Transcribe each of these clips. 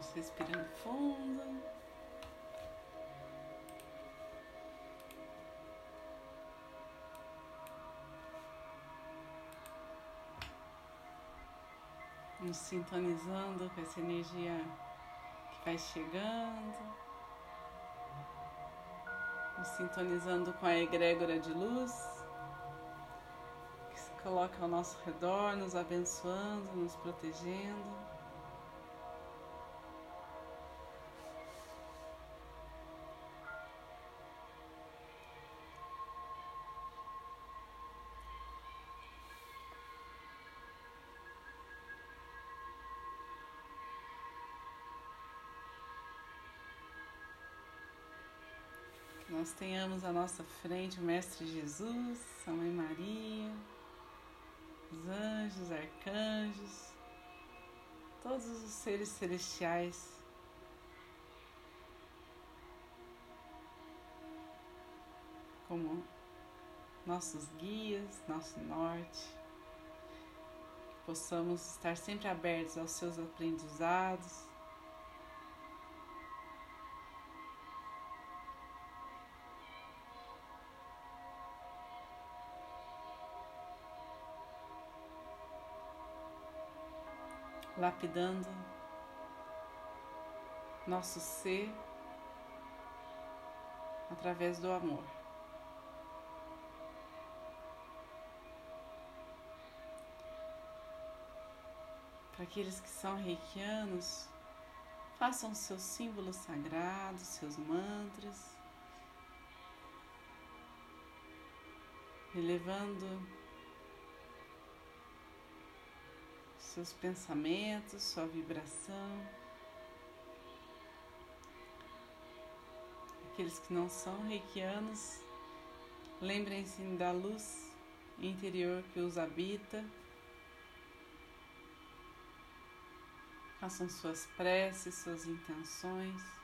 Vamos respirando fundo. Nos sintonizando com essa energia que vai chegando. Nos sintonizando com a egrégora de luz que se coloca ao nosso redor, nos abençoando, nos protegendo. Nós tenhamos à nossa frente o Mestre Jesus, a Mãe Maria, os anjos, arcanjos, todos os seres celestiais. Como nossos guias, nosso norte, que possamos estar sempre abertos aos seus aprendizados, lapidando nosso ser através do amor. Para aqueles que são reikianos, façam seus símbolos sagrados, seus mantras, elevando seus pensamentos, sua vibração. Aqueles que não são reikianos, lembrem-se da luz interior que os habita. Façam suas preces, suas intenções.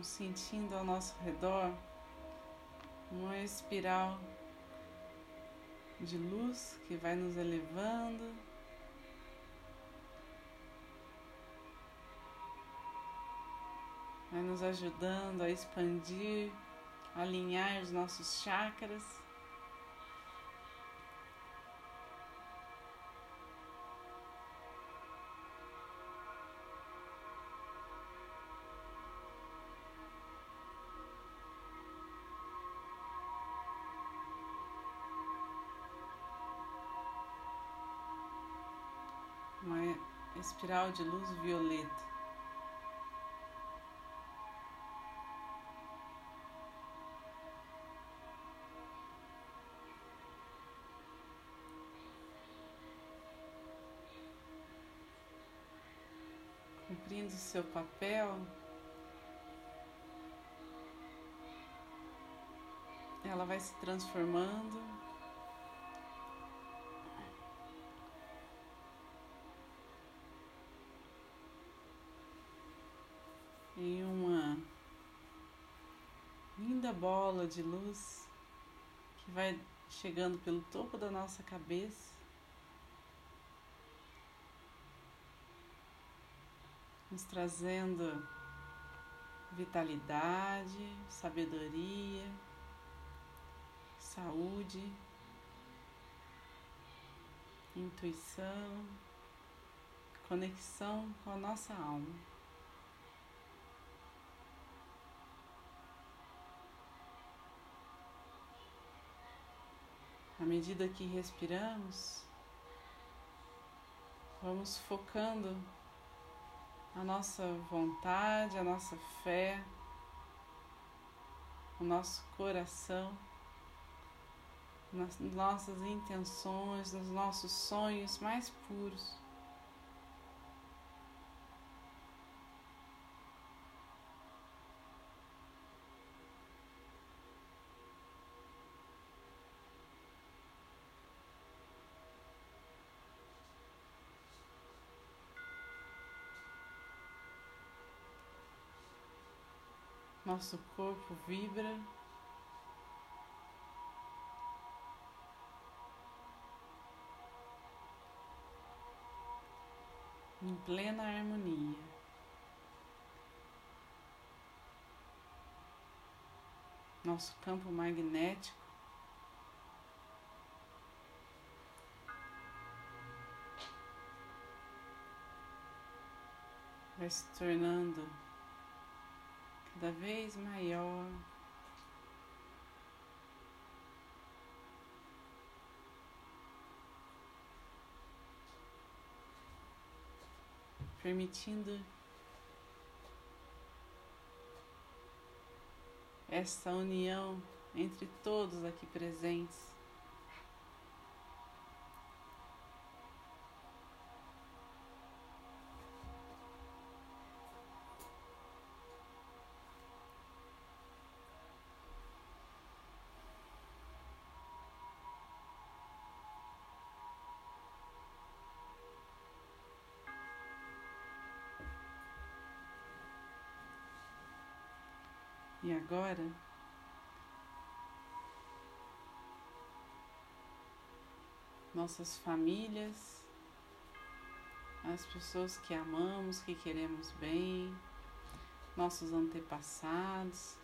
Vamos sentindo ao nosso redor uma espiral de luz que vai nos elevando. Vai nos ajudando a expandir, alinhar os nossos chakras. Espiral de luz violeta. Cumprindo seu papel, ela vai se transformando bola de luz que vai chegando pelo topo da nossa cabeça. Nos trazendo vitalidade, sabedoria, saúde, intuição, conexão com a nossa alma. À medida que respiramos, Vamos focando a nossa vontade, a nossa fé, o nosso coração, nas nossas intenções, nos nossos sonhos mais puros. Nosso corpo vibra. Em plena harmonia. Nosso campo magnético vai se tornando cada vez maior. Permitindo esta união entre todos aqui presentes. E agora, nossas famílias, as pessoas que amamos, que queremos bem, nossos antepassados,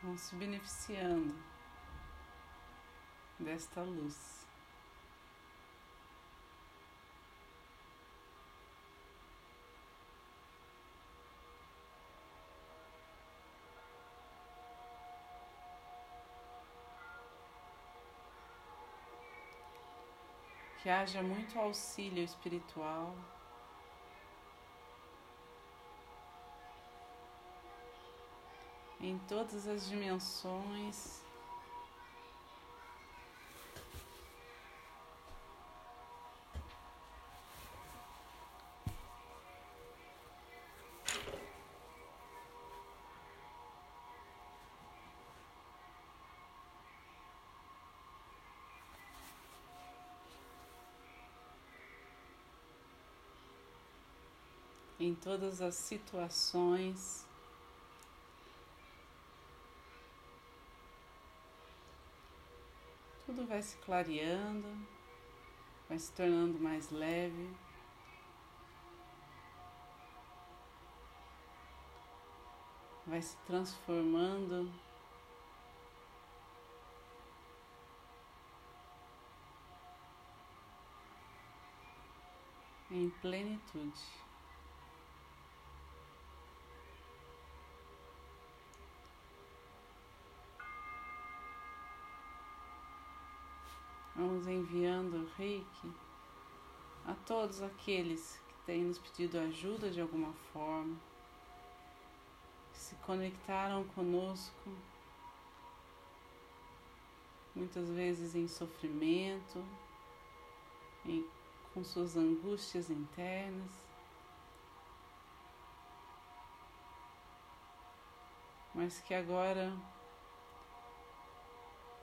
vão se beneficiando desta luz. Que haja muito auxílio espiritual. Em todas as dimensões em todas as situações. Tudo vai se clareando, vai se tornando mais leve. Vai se transformando em plenitude. Vamos enviando reiki a todos aqueles que têm nos pedido ajuda de alguma forma, que se conectaram conosco, muitas vezes em sofrimento, em, com suas angústias internas. Mas que agora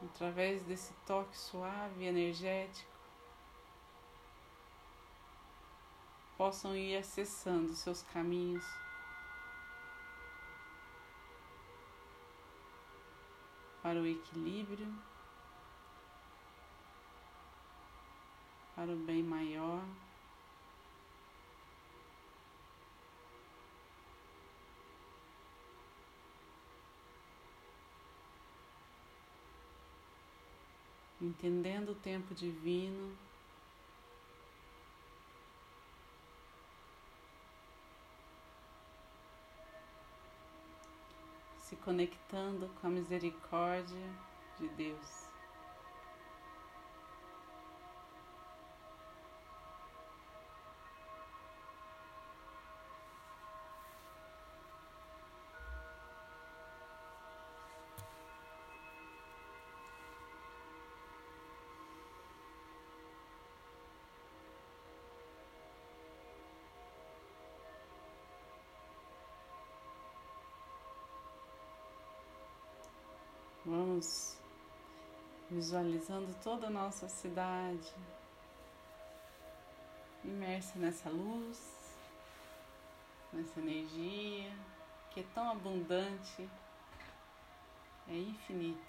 através desse toque suave e energético, possam ir acessando seus caminhos. Para o equilíbrio, para o bem maior. Entendendo o tempo divino. Se conectando com a misericórdia de Deus. Vamos visualizando toda a nossa cidade imersa nessa luz, nessa energia que é tão abundante, é infinita.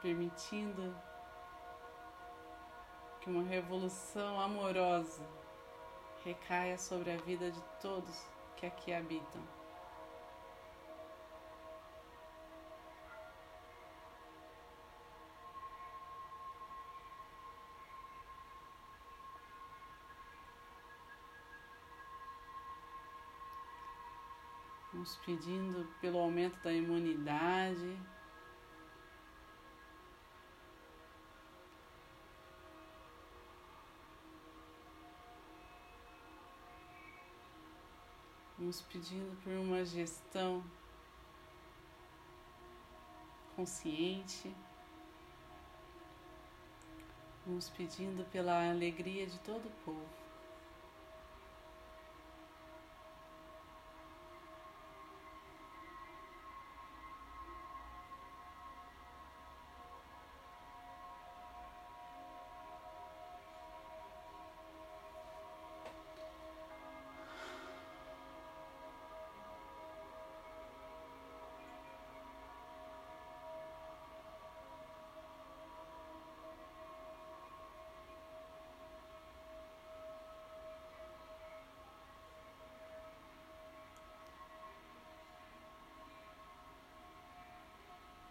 Permitindo que uma revolução amorosa recaia sobre a vida de todos que aqui habitam. Nos pedindo pelo aumento da imunidade, Vamos pedindo por uma gestão consciente. Vamos pedindo pela alegria de todo o povo.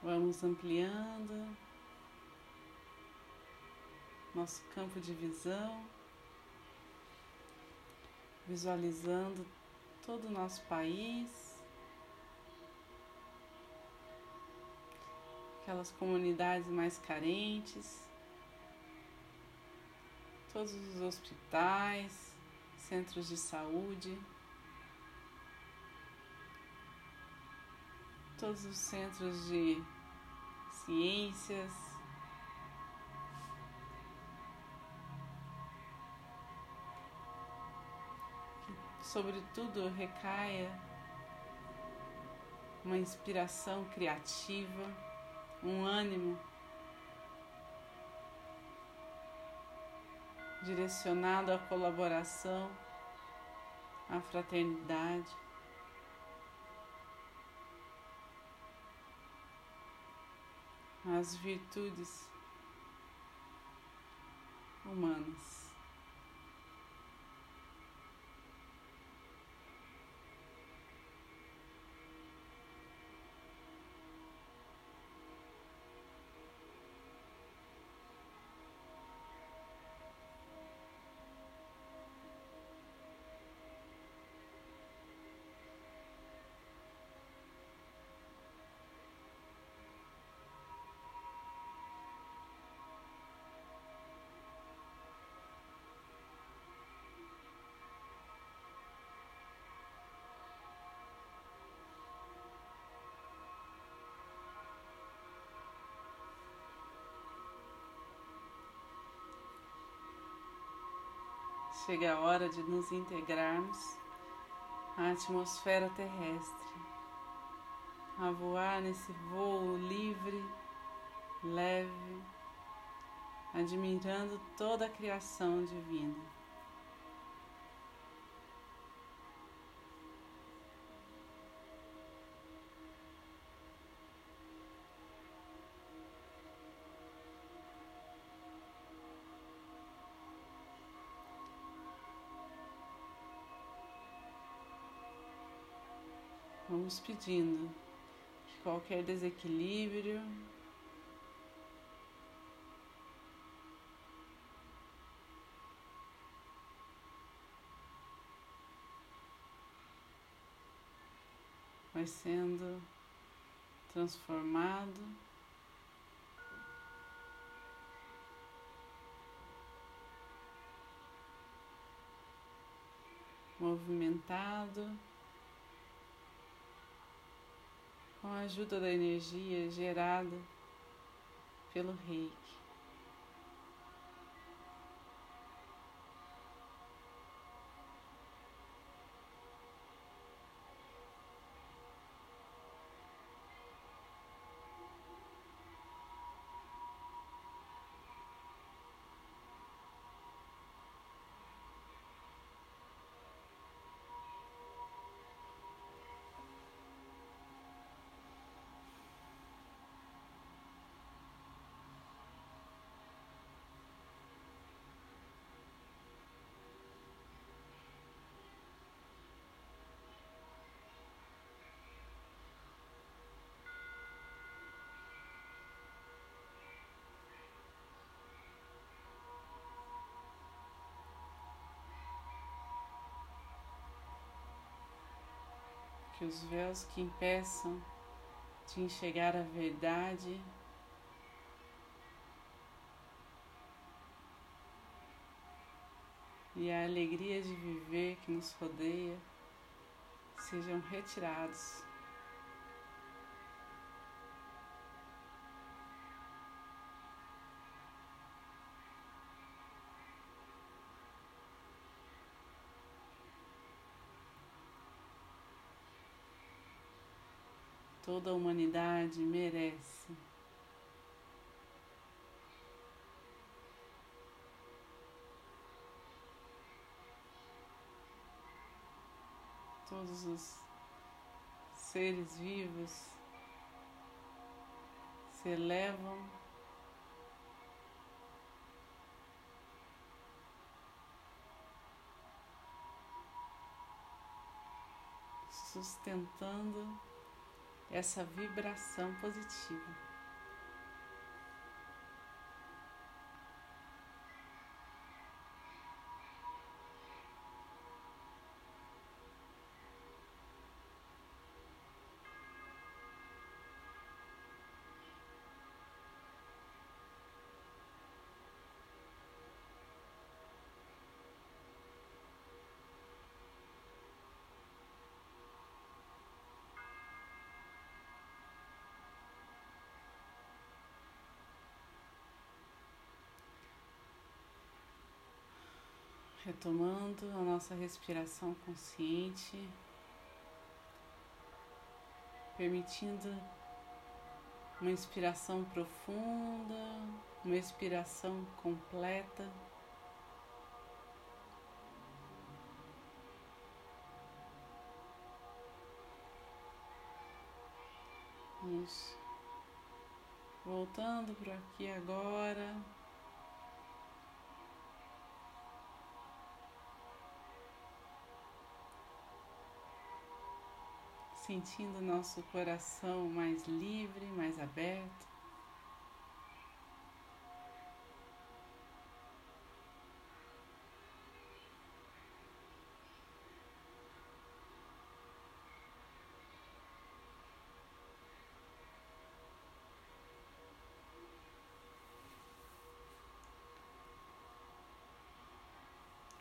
Vamos ampliando. Nosso campo de visão, visualizando todo o nosso país, aquelas comunidades mais carentes, todos os hospitais, centros de saúde. Todos os centros de ciências. Que, sobretudo, recaia uma inspiração criativa, um ânimo direcionado à colaboração, à fraternidade. As virtudes humanas. Chega a hora de nos integrarmos à atmosfera terrestre, a voar nesse voo livre, leve, admirando toda a criação divina. pedindo que qualquer desequilíbrio. Vai sendo transformado. Movimentado. Com a ajuda da energia gerada pelo reiki. Que os véus que impeçam de enxergar a verdade e a alegria de viver que nos rodeia sejam retirados. Toda a humanidade merece. Todos os seres vivos se elevam sustentando essa vibração positiva. Retomando a nossa respiração consciente, permitindo uma inspiração profunda, uma expiração completa. Isso. Voltando para aqui agora. Sentindo nosso coração mais livre, mais aberto.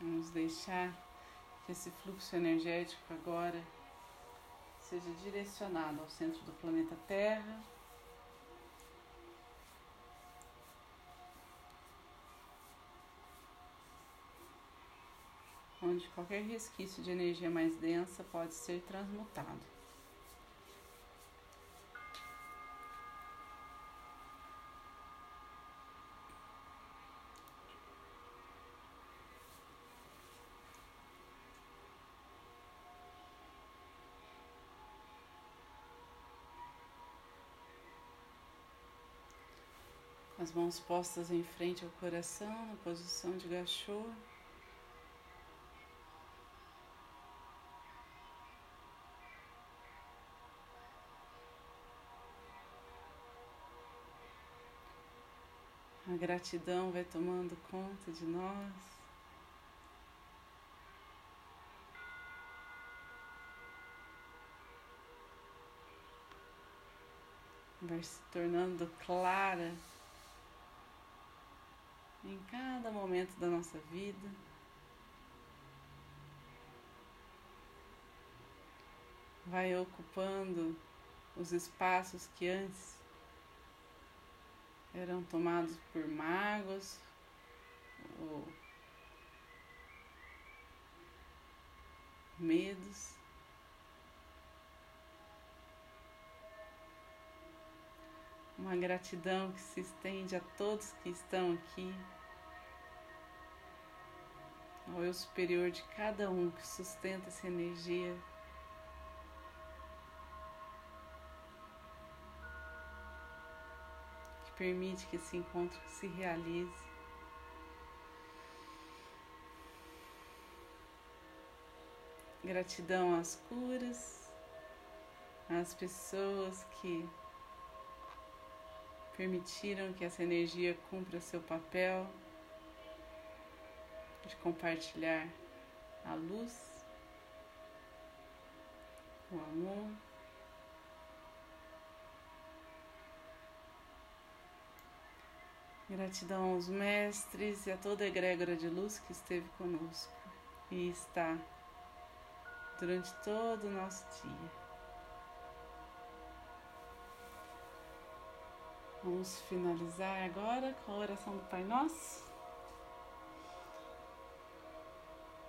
Vamos deixar que esse fluxo energético agora seja direcionado ao centro do planeta Terra. Onde qualquer resquício de energia mais densa pode ser transmutado. As mãos postas em frente ao coração, na posição de gachô. A gratidão vai tomando conta de nós. vai se tornando clara em cada momento da nossa vida. Vai ocupando os espaços que antes eram tomados por magos ou medos. Uma gratidão que se estende a todos que estão aqui ao eu superior de cada um que sustenta essa energia. Que permite que esse encontro se realize. Gratidão às curas, às pessoas que permitiram que essa energia cumpra seu papel de compartilhar a luz, o amor. Gratidão aos mestres e a toda a egrégora de luz que esteve conosco e está durante todo o nosso dia. Vamos finalizar agora com a oração do Pai Nosso.